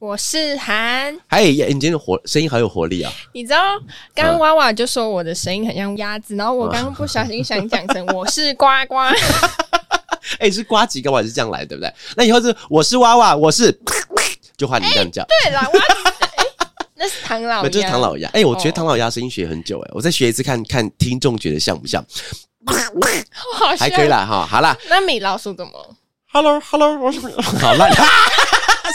我是韩，嗨，你今天的活声音好有活力啊！你知道，刚刚娃娃就说我的声音很像鸭子，然后我刚刚不小心想讲成 我是呱呱，哎，是呱吉跟娃是这样来，对不对？那以后是我是娃娃，我是，就换你这样叫。对了，哎，那是唐老鸭，唐老鸭。哎，我觉得唐老鸭声音学很久，哎，我再学一次，看看听众觉得像不像？还可以啦，哈，好啦。那米老鼠怎么？Hello，Hello，我是 好烂。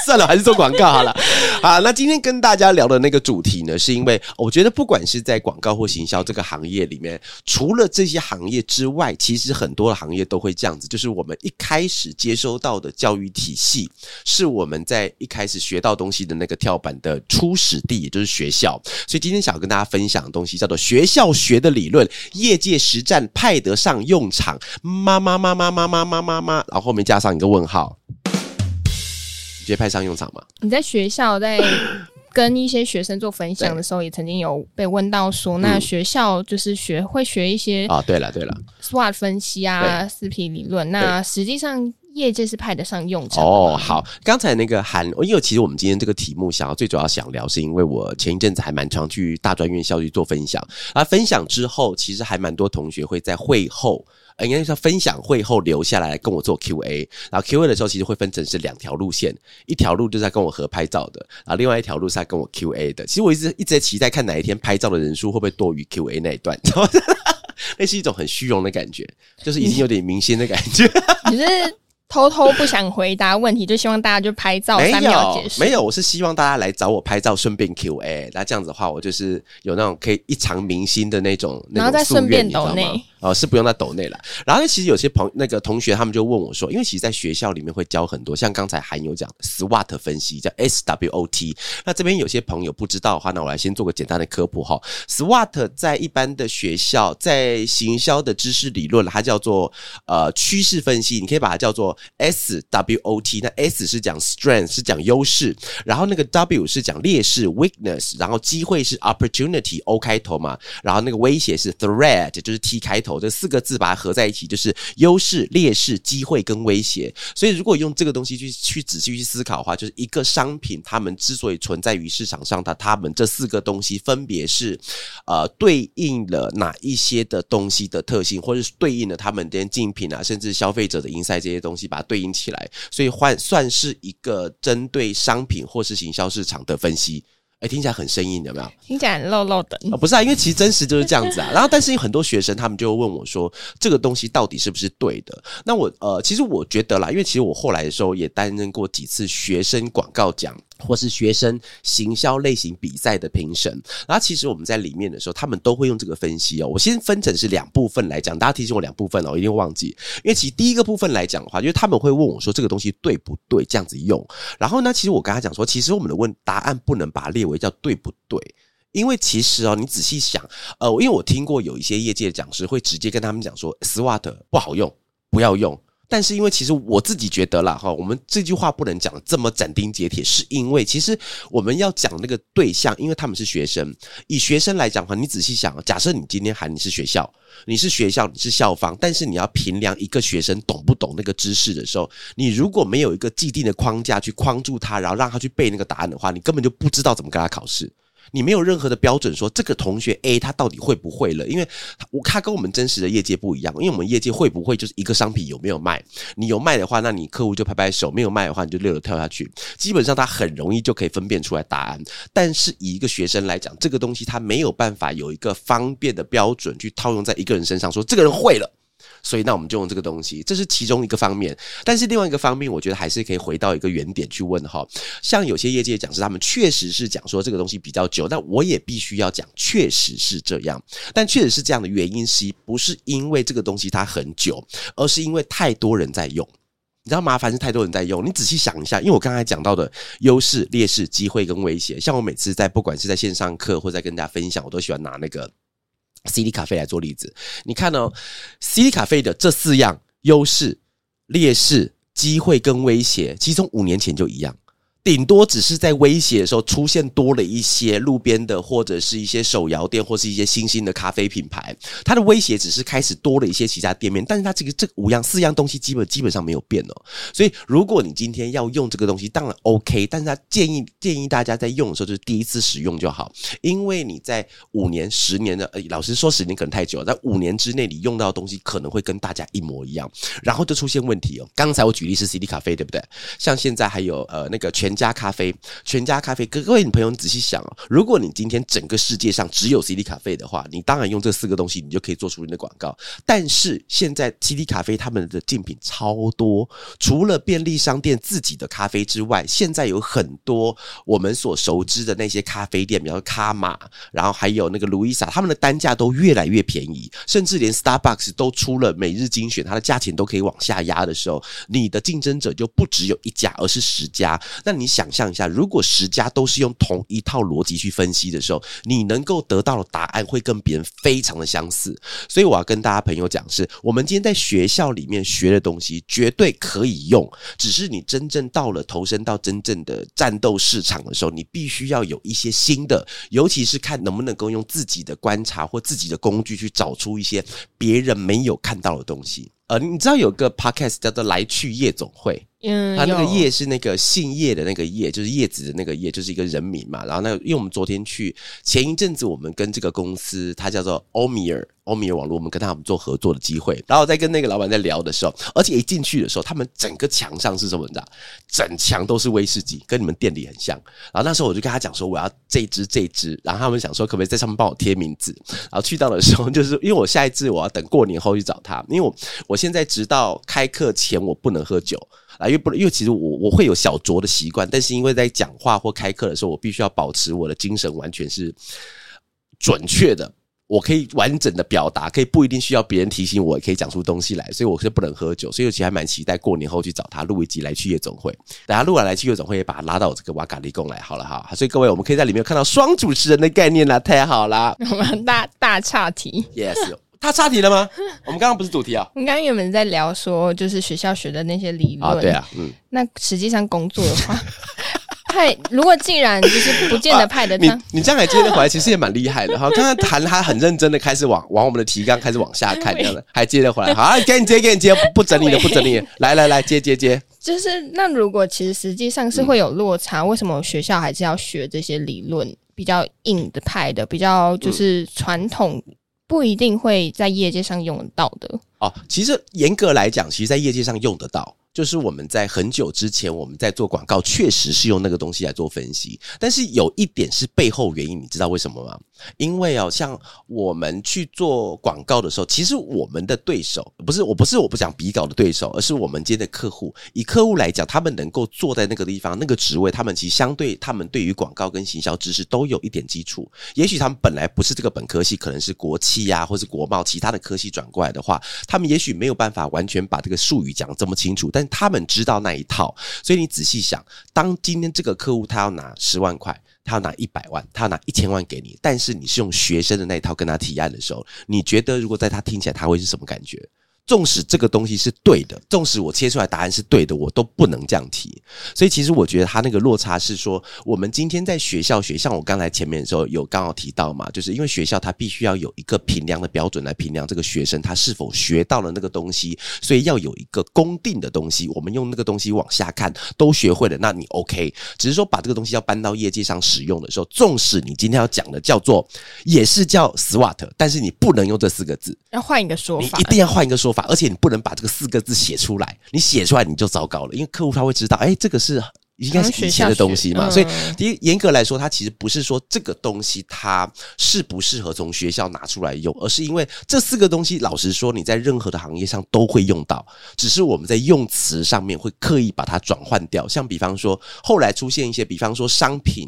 算了，还是做广告好了。好，那今天跟大家聊的那个主题呢，是因为我觉得不管是在广告或行销这个行业里面，除了这些行业之外，其实很多的行业都会这样子，就是我们一开始接收到的教育体系，是我们在一开始学到东西的那个跳板的初始地，也就是学校。所以今天想要跟大家分享的东西叫做学校学的理论，业界实战派得上用场。妈妈妈妈妈妈妈妈妈，然后后面加上一个问号。直接派上用场吗？你在学校在 跟一些学生做分享的时候，也曾经有被问到说，那学校就是学会学一些啊，对了对了，SWOT 分析啊，四 P 理论，那实际上业界是派得上用场哦。好，刚才那个韩，因为其实我们今天这个题目想要最主要想聊，是因为我前一阵子还蛮常去大专院校去做分享，而分享之后，其实还蛮多同学会在会后。应该说分享会后留下来跟我做 Q&A，然后 Q&A 的时候其实会分成是两条路线，一条路就是在跟我合拍照的，然后另外一条路是在跟我 Q&A 的。其实我一直一直在期待看哪一天拍照的人数会不会多于 Q&A 那一段，那是一种很虚荣的感觉，就是已经有点明星的感觉。你是偷偷不想回答问题，就希望大家就拍照三秒结束？没有，我是希望大家来找我拍照，顺便 Q&A。那这样子的话，我就是有那种可以一尝明星的那种，然后再顺便抖内。哦，是不用在抖内了。然后其实有些朋那个同学他们就问我说，因为其实，在学校里面会教很多，像刚才韩有讲 SWOT 分析，叫 SWOT。那这边有些朋友不知道的话，那我来先做个简单的科普哈。SWOT 在一般的学校，在行销的知识理论，它叫做呃趋势分析，你可以把它叫做 SWOT。那 S 是讲 strength，是讲优势，然后那个 W 是讲劣势 weakness，然后机会是 opportunity，O 开头嘛，然后那个威胁是 threat，就是 T 开头。这四个字把它合在一起，就是优势、劣势、机会跟威胁。所以，如果用这个东西去去仔细去思考的话，就是一个商品，他们之所以存在于市场上，它他们这四个东西分别是呃对应了哪一些的东西的特性，或者是对应了他们的竞品啊，甚至消费者的 inside 这些东西，把它对应起来，所以换算是一个针对商品或是行销市场的分析。哎，听起来很生硬，有没有？听起来很漏漏的。不是啊，因为其实真实就是这样子啊。然后，但是有很多学生他们就问我说：“这个东西到底是不是对的？”那我呃，其实我觉得啦，因为其实我后来的时候也担任过几次学生广告奖。或是学生行销类型比赛的评审，然后其实我们在里面的时候，他们都会用这个分析哦。我先分成是两部分来讲，大家提醒我两部分哦，我一定忘记。因为其实第一个部分来讲的话，就是他们会问我说这个东西对不对，这样子用。然后呢，其实我跟他讲说，其实我们的问答案不能把它列为叫对不对，因为其实哦，你仔细想，呃，因为我听过有一些业界的讲师会直接跟他们讲说，SWOT 不好用，不要用。但是因为其实我自己觉得啦，哈，我们这句话不能讲这么斩钉截铁，是因为其实我们要讲那个对象，因为他们是学生。以学生来讲的话，你仔细想，假设你今天喊你是学校，你是学校，你是校方，但是你要评量一个学生懂不懂那个知识的时候，你如果没有一个既定的框架去框住他，然后让他去背那个答案的话，你根本就不知道怎么跟他考试。你没有任何的标准说这个同学 A 他到底会不会了，因为我他跟我们真实的业界不一样，因为我们业界会不会就是一个商品有没有卖，你有卖的话，那你客户就拍拍手；没有卖的话，你就溜溜跳下去。基本上他很容易就可以分辨出来答案。但是以一个学生来讲，这个东西他没有办法有一个方便的标准去套用在一个人身上，说这个人会了。所以，那我们就用这个东西，这是其中一个方面。但是另外一个方面，我觉得还是可以回到一个原点去问哈。像有些业界讲师，他们确实是讲说这个东西比较久，但我也必须要讲，确实是这样。但确实是这样的原因，是不是因为这个东西它很久，而是因为太多人在用。你知道麻烦是太多人在用，你仔细想一下，因为我刚才讲到的优势、劣势、机会跟威胁，像我每次在不管是在线上课或在跟大家分享，我都喜欢拿那个 CD 卡啡来做例子。你看哦，CD 卡啡的这四样优势、劣势、机会跟威胁，其实从五年前就一样。顶多只是在威胁的时候出现多了一些路边的，或者是一些手摇店，或是一些新兴的咖啡品牌。它的威胁只是开始多了一些其他店面，但是它这个这五样四样东西基本基本上没有变哦。所以如果你今天要用这个东西，当然 OK，但是他建议建议大家在用的时候就是第一次使用就好，因为你在五年、十年的，呃，老实说十年可能太久了，在五年之内你用到的东西可能会跟大家一模一样，然后就出现问题哦。刚才我举例是 CD 咖啡，对不对？像现在还有呃那个全。全家咖啡，全家咖啡，各位女朋友，你仔细想哦，如果你今天整个世界上只有 CD 咖啡的话，你当然用这四个东西，你就可以做出你的广告。但是现在 CD 咖啡他们的竞品超多，除了便利商店自己的咖啡之外，现在有很多我们所熟知的那些咖啡店，比如说卡玛，然后还有那个路易莎，他们的单价都越来越便宜，甚至连 Starbucks 都出了每日精选，它的价钱都可以往下压的时候，你的竞争者就不只有一家，而是十家。那你。你想象一下，如果十家都是用同一套逻辑去分析的时候，你能够得到的答案会跟别人非常的相似。所以我要跟大家朋友讲，是我们今天在学校里面学的东西绝对可以用，只是你真正到了投身到真正的战斗市场的时候，你必须要有一些新的，尤其是看能不能够用自己的观察或自己的工具去找出一些别人没有看到的东西。呃，你知道有个 podcast 叫做《来去夜总会》。嗯，他那个叶是那个姓叶的那个叶，就是叶子的那个叶，就是一个人名嘛。然后那因为我们昨天去前一阵子，我们跟这个公司，它叫做欧米尔欧米尔网络，我们跟他们做合作的机会。然后在跟那个老板在聊的时候，而且一进去的时候，他们整个墙上是什么？你知道，整墙都是威士忌，跟你们店里很像。然后那时候我就跟他讲说，我要这支这支。然后他们想说，可不可以在上面帮我贴名字？然后去到的时候，就是因为我下一次我要等过年后去找他，因为我我现在直到开课前我不能喝酒。啊，因为不，因为其实我我会有小酌的习惯，但是因为在讲话或开课的时候，我必须要保持我的精神完全是准确的，我可以完整的表达，可以不一定需要别人提醒我，也可以讲出东西来，所以我是不能喝酒，所以我其实还蛮期待过年后去找他录一集来去夜总会，等下录完来去夜总会，也把他拉到我这个瓦卡利贡来，好了哈，所以各位我们可以在里面看到双主持人的概念啦，太好了，我们大大岔题，yes。他插题了吗？我们刚刚不是主题啊。我们刚刚原本在聊说，就是学校学的那些理论。啊，对啊，嗯。那实际上工作的话，派如果既然就是不见得派得上，你这样还接得回来，其实也蛮厉害的哈。刚刚谈他很认真的开始往往我们的提纲开始往下看，这样的还接得回来。好，给你接，给你接，不整理的，不整理。来来来，接接接。就是那如果其实实际上是会有落差，为什么学校还是要学这些理论比较硬的派的，比较就是传统？不一定会在业界上用得到的哦。其实严格来讲，其实，在业界上用得到。就是我们在很久之前，我们在做广告，确实是用那个东西来做分析。但是有一点是背后原因，你知道为什么吗？因为哦，像我们去做广告的时候，其实我们的对手不是我，不是我不讲比稿的对手，而是我们间的客户。以客户来讲，他们能够坐在那个地方、那个职位，他们其实相对他们对于广告跟行销知识都有一点基础。也许他们本来不是这个本科系，可能是国企呀，或是国贸其他的科系转过来的话，他们也许没有办法完全把这个术语讲这么清楚，但他们知道那一套，所以你仔细想，当今天这个客户他要拿十万块，他要拿一百万，他要拿一千万给你，但是你是用学生的那一套跟他提案的时候，你觉得如果在他听起来他会是什么感觉？纵使这个东西是对的，纵使我切出来答案是对的，我都不能这样提。所以其实我觉得他那个落差是说，我们今天在学校学，像我刚才前面的时候有刚好提到嘛，就是因为学校它必须要有一个评量的标准来评量这个学生他是否学到了那个东西，所以要有一个公定的东西。我们用那个东西往下看，都学会了，那你 OK。只是说把这个东西要搬到业界上使用的时候，纵使你今天要讲的叫做也是叫 SWOT，但是你不能用这四个字，要换一个说法，你一定要换一个说。法，而且你不能把这个四个字写出来，你写出来你就糟糕了，因为客户他会知道，哎，这个是。应该是以前的东西嘛，所以第一严格来说，它其实不是说这个东西它适不适合从学校拿出来用，而是因为这四个东西，老实说，你在任何的行业上都会用到，只是我们在用词上面会刻意把它转换掉。像比方说，后来出现一些，比方说商品。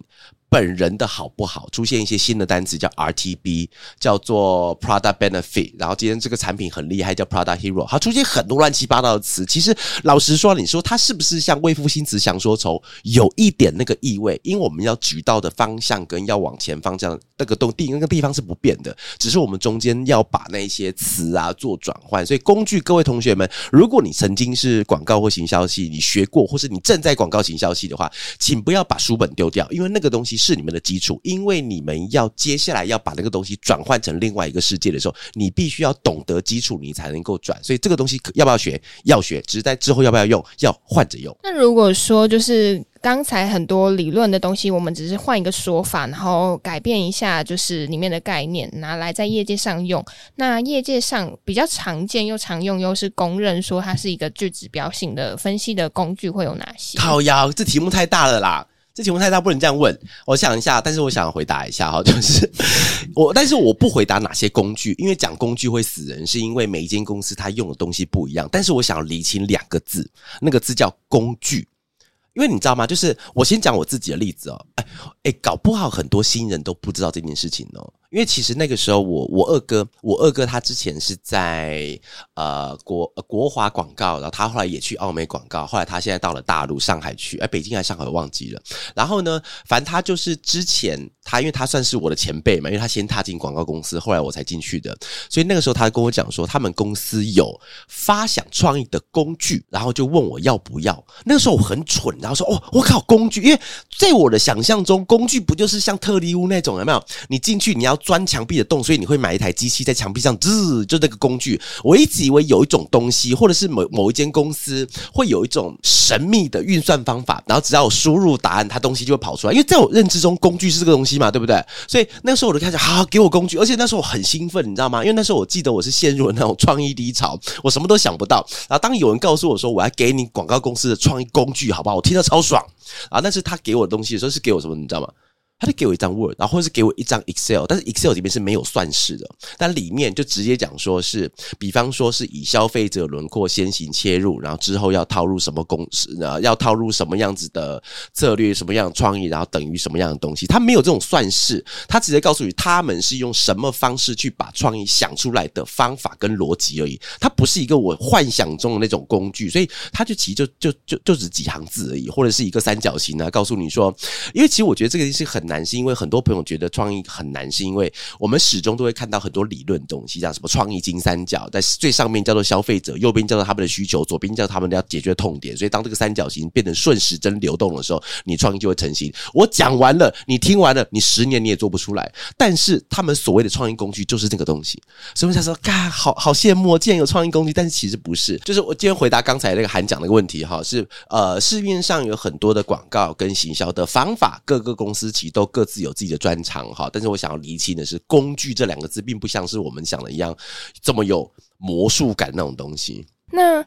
本人的好不好，出现一些新的单词叫 RTB，叫做 Product Benefit。然后今天这个产品很厉害，叫 Product Hero。它出现很多乱七八糟的词。其实老实说，你说它是不是像魏复新词强说愁，有一点那个意味？因为我们要举到的方向跟要往前方向那个东地那个地方是不变的，只是我们中间要把那些词啊做转换。所以工具，各位同学们，如果你曾经是广告或行销系，你学过，或是你正在广告行销系的话，请不要把书本丢掉，因为那个东西是你们的基础。因为你们要接下来要把那个东西转换成另外一个世界的时候，你必须要懂得基础，你才能够转。所以这个东西要不要学？要学，只是在之后要不要用？要换着用。那如果说就是刚才很多理论的东西，我们只是换一个说法，然后改变一下，就是里面的概念，拿来在业界上用。那业界上比较常见又常用，又是公认说它是一个具指标性的分析的工具，会有哪些？靠腰，这题目太大了啦！这题目太大，不能这样问。我想一下，但是我想要回答一下哈，就是我，但是我不回答哪些工具，因为讲工具会死人，是因为每一间公司它用的东西不一样。但是我想要理清两个字，那个字叫工具。因为你知道吗？就是我先讲我自己的例子哦。哎哎，搞不好很多新人都不知道这件事情哦。因为其实那个时候，我我二哥，我二哥他之前是在呃国国华广告，然后他后来也去澳美广告，后来他现在到了大陆上海去，哎，北京还是上海忘记了。然后呢，反正他就是之前他，因为他算是我的前辈嘛，因为他先踏进广告公司，后来我才进去的，所以那个时候他跟我讲说，他们公司有发想创意的工具，然后就问我要不要。那个时候我很蠢，然后说哦，我靠，工具，因为在我的想象中，工具不就是像特利屋那种有没有？你进去你要。钻墙壁的洞，所以你会买一台机器在墙壁上滋，就那个工具。我一直以为有一种东西，或者是某某一间公司会有一种神秘的运算方法，然后只要我输入答案，它东西就会跑出来。因为在我认知中，工具是这个东西嘛，对不对？所以那时候我就开始，好给我工具，而且那时候我很兴奋，你知道吗？因为那时候我记得我是陷入了那种创意低潮，我什么都想不到。然后当有人告诉我说我要给你广告公司的创意工具，好不好？我听到超爽啊！但是他给我的东西的时候是给我什么，你知道吗？他就给我一张 Word，然后或者是给我一张 Excel，但是 Excel 里面是没有算式的，但里面就直接讲说是，比方说是以消费者轮廓先行切入，然后之后要套入什么公司呢？要套入什么样子的策略，什么样的创意，然后等于什么样的东西？他没有这种算式，他直接告诉你他们是用什么方式去把创意想出来的方法跟逻辑而已。它不是一个我幻想中的那种工具，所以他就其实就就就就只几行字而已，或者是一个三角形呢，告诉你说，因为其实我觉得这个是很。难是因为很多朋友觉得创意很难，是因为我们始终都会看到很多理论东西，像什么创意金三角，在最上面叫做消费者，右边叫做他们的需求，左边叫他们要解决痛点。所以当这个三角形变成顺时针流动的时候，你创意就会成型。我讲完了，你听完了，你十年你也做不出来。但是他们所谓的创意工具就是这个东西。所以他说：“嘎，好好羡慕，竟然有创意工具。”但是其实不是。就是我今天回答刚才那个韩讲那个问题哈，是呃，市面上有很多的广告跟行销的方法，各个公司其都各自有自己的专长哈，但是我想要厘清的是，工具这两个字并不像是我们想的一样这么有魔术感那种东西。那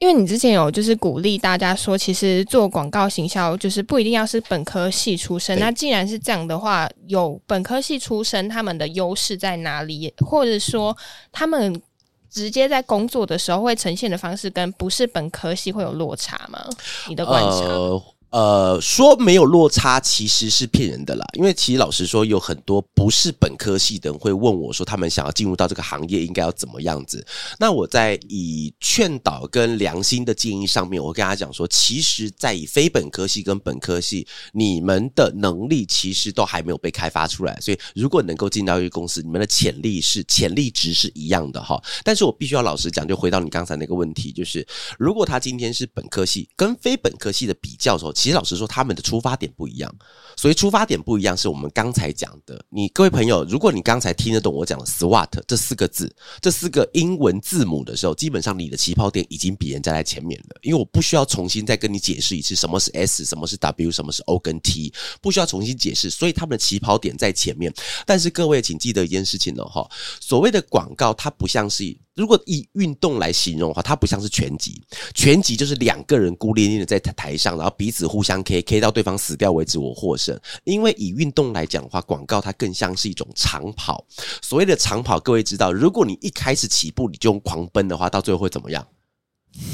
因为你之前有就是鼓励大家说，其实做广告行销就是不一定要是本科系出身。那既然是这样的话，有本科系出身，他们的优势在哪里？或者说他们直接在工作的时候会呈现的方式，跟不是本科系会有落差吗？你的观察？呃，呃说没有落差其实是骗人的啦，因为其实老实说，有很多不是本科系的人会问我说，他们想要进入到这个行业应该要怎么样子。那我在以劝导跟良心的建议上面，我跟他讲说，其实，在以非本科系跟本科系，你们的能力其实都还没有被开发出来，所以如果能够进到一个公司，你们的潜力是潜力值是一样的哈。但是我必须要老实讲，就回到你刚才那个问题，就是如果他今天是本科系跟非本科系的比较的时候。其实老实说，他们的出发点不一样，所以出发点不一样是我们刚才讲的。你各位朋友，如果你刚才听得懂我讲的 SWOT 这四个字，这四个英文字母的时候，基本上你的起跑点已经比人家在前面了。因为我不需要重新再跟你解释一次什么是 S，什么是 W，什么是 O 跟 T，不需要重新解释。所以他们的起跑点在前面。但是各位请记得一件事情哦，哈，所谓的广告，它不像是。如果以运动来形容的话，它不像是拳击。拳击就是两个人孤零零的在台上，然后彼此互相 K，K 到对方死掉为止，我获胜。因为以运动来讲的话，广告它更像是一种长跑。所谓的长跑，各位知道，如果你一开始起步你就狂奔的话，到最后会怎么样？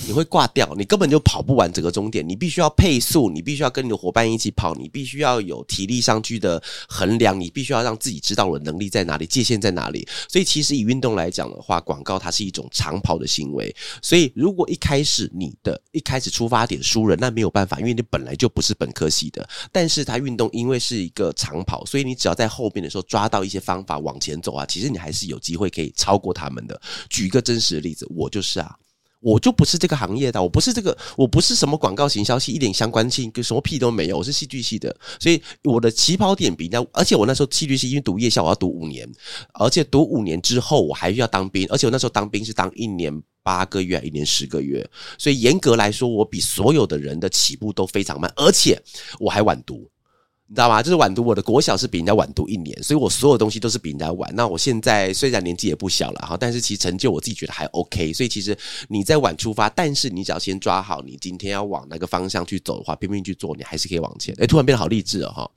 你会挂掉，你根本就跑不完整个终点。你必须要配速，你必须要跟你的伙伴一起跑，你必须要有体力上去的衡量，你必须要让自己知道我的能力在哪里，界限在哪里。所以，其实以运动来讲的话，广告它是一种长跑的行为。所以，如果一开始你的一开始出发点输了，那没有办法，因为你本来就不是本科系的。但是，它运动因为是一个长跑，所以你只要在后边的时候抓到一些方法往前走啊，其实你还是有机会可以超过他们的。举一个真实的例子，我就是啊。我就不是这个行业的，我不是这个，我不是什么广告行销系，一点相关性跟什么屁都没有。我是戏剧系的，所以我的起跑点比那，而且我那时候戏剧系因为读夜校，我要读五年，而且读五年之后我还需要当兵，而且我那时候当兵是当一年八个月，一年十个月，所以严格来说，我比所有的人的起步都非常慢，而且我还晚读。你知道吗？就是晚读，我的国小是比人家晚读一年，所以我所有东西都是比人家晚。那我现在虽然年纪也不小了哈，但是其实成就我自己觉得还 OK。所以其实你在晚出发，但是你只要先抓好你今天要往那个方向去走的话，拼命去做，你还是可以往前。哎，突然变得好励志哦哈。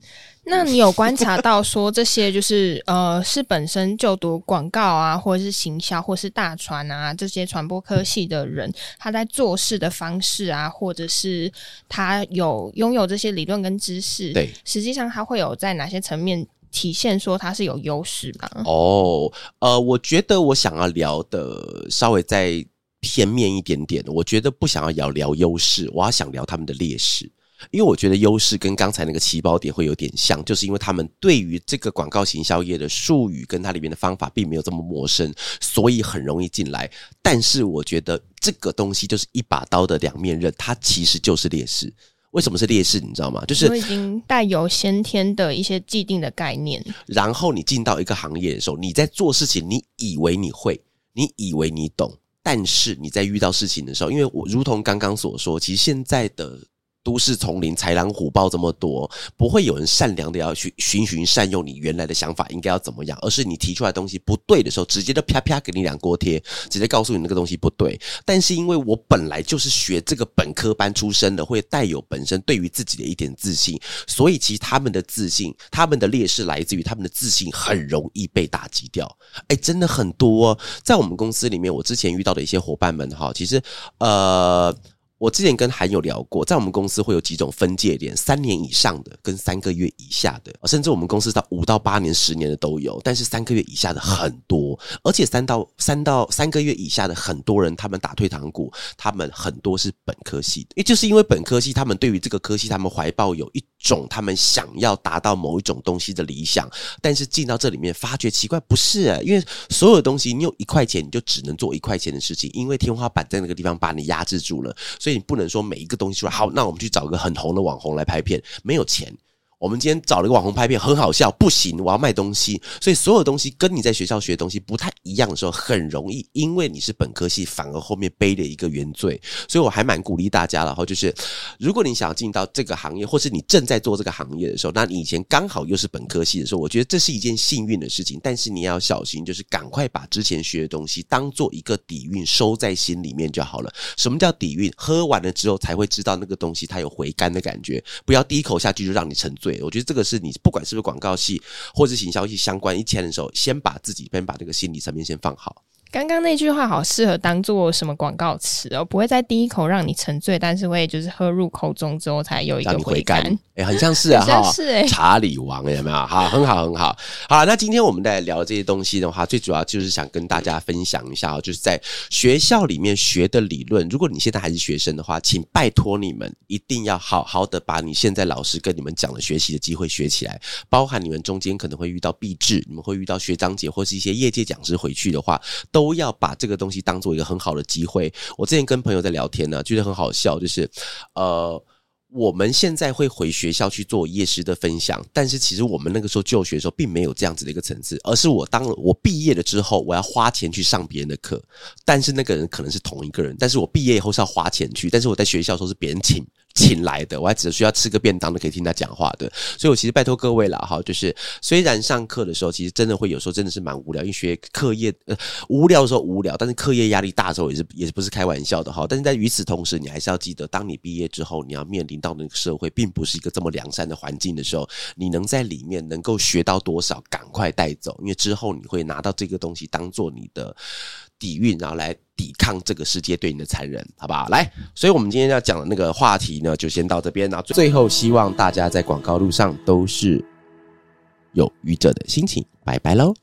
那你有观察 到说这些就是呃是本身就读广告啊，或者是行销，或是大传啊这些传播科系的人，他在做事的方式啊，或者是他有拥有这些理论跟知识，对，实际上他会有在哪些层面体现说他是有优势吧？哦，呃，我觉得我想要聊的稍微再片面一点点，我觉得不想要聊聊优势，我要想聊他们的劣势。因为我觉得优势跟刚才那个起跑点会有点像，就是因为他们对于这个广告行销业的术语跟它里面的方法并没有这么陌生，所以很容易进来。但是我觉得这个东西就是一把刀的两面刃，它其实就是劣势。为什么是劣势？你知道吗？就是已经带有先天的一些既定的概念。然后你进到一个行业的时候，你在做事情，你以为你会，你以为你懂，但是你在遇到事情的时候，因为我如同刚刚所说，其实现在的。都市丛林，豺狼虎豹这么多，不会有人善良的要去循循善诱你原来的想法应该要怎么样，而是你提出来东西不对的时候，直接就啪啪给你两锅贴，直接告诉你那个东西不对。但是因为我本来就是学这个本科班出身的，会带有本身对于自己的一点自信，所以其实他们的自信，他们的劣势来自于他们的自信很容易被打击掉。哎，真的很多，在我们公司里面，我之前遇到的一些伙伴们哈，其实呃。我之前跟韩友聊过，在我们公司会有几种分界点：三年以上的跟三个月以下的，甚至我们公司到五到八年、十年的都有。但是三个月以下的很多，而且三到三到三个月以下的很多人，他们打退堂鼓，他们很多是本科系的，也就是因为本科系，他们对于这个科系，他们怀抱有一种他们想要达到某一种东西的理想。但是进到这里面，发觉奇怪，不是，因为所有东西，你有一块钱，你就只能做一块钱的事情，因为天花板在那个地方把你压制住了，所以。你不能说每一个东西出来好，那我们去找个很红的网红来拍片，没有钱。我们今天找了个网红拍片，很好笑，不行，我要卖东西，所以所有东西跟你在学校学的东西不太一样的时候，很容易因为你是本科系，反而后面背了一个原罪。所以我还蛮鼓励大家了哈，就是如果你想要进到这个行业，或是你正在做这个行业的时候，那你以前刚好又是本科系的时候，我觉得这是一件幸运的事情。但是你要小心，就是赶快把之前学的东西当做一个底蕴收在心里面就好了。什么叫底蕴？喝完了之后才会知道那个东西它有回甘的感觉，不要第一口下去就让你沉醉。我觉得这个是你不管是不是广告系或是行销系相关一签的时候，先把自己先把这个心理层面先放好。刚刚那句话好适合当做什么广告词哦，不会在第一口让你沉醉，但是会就是喝入口中之后才有一个回甘，哎，很像是啊，哈，是哎，查理王有没有？好，很好，很好，好。那今天我们在聊这些东西的话，最主要就是想跟大家分享一下，就是在学校里面学的理论。如果你现在还是学生的话，请拜托你们一定要好好的把你现在老师跟你们讲的学习的机会学起来，包含你们中间可能会遇到毕制，你们会遇到学长姐或是一些业界讲师回去的话，都。都要把这个东西当做一个很好的机会。我之前跟朋友在聊天呢，觉得很好笑，就是呃，我们现在会回学校去做夜师的分享，但是其实我们那个时候就学的时候，并没有这样子的一个层次，而是我当我毕业了之后，我要花钱去上别人的课，但是那个人可能是同一个人，但是我毕业以后是要花钱去，但是我在学校的时候是别人请。请来的，我还只需要吃个便当都可以听他讲话的，所以我其实拜托各位了哈，就是虽然上课的时候，其实真的会有时候真的是蛮无聊，因为学课业呃无聊的时候无聊，但是课业压力大的时候也是也是不是开玩笑的哈。但是在与此同时，你还是要记得，当你毕业之后，你要面临到那个社会，并不是一个这么良善的环境的时候，你能在里面能够学到多少，赶快带走，因为之后你会拿到这个东西当做你的底蕴，然后来。抵抗这个世界对你的残忍，好不好？来，所以我们今天要讲的那个话题呢，就先到这边。然后最后，希望大家在广告路上都是有愚者的心情。拜拜喽。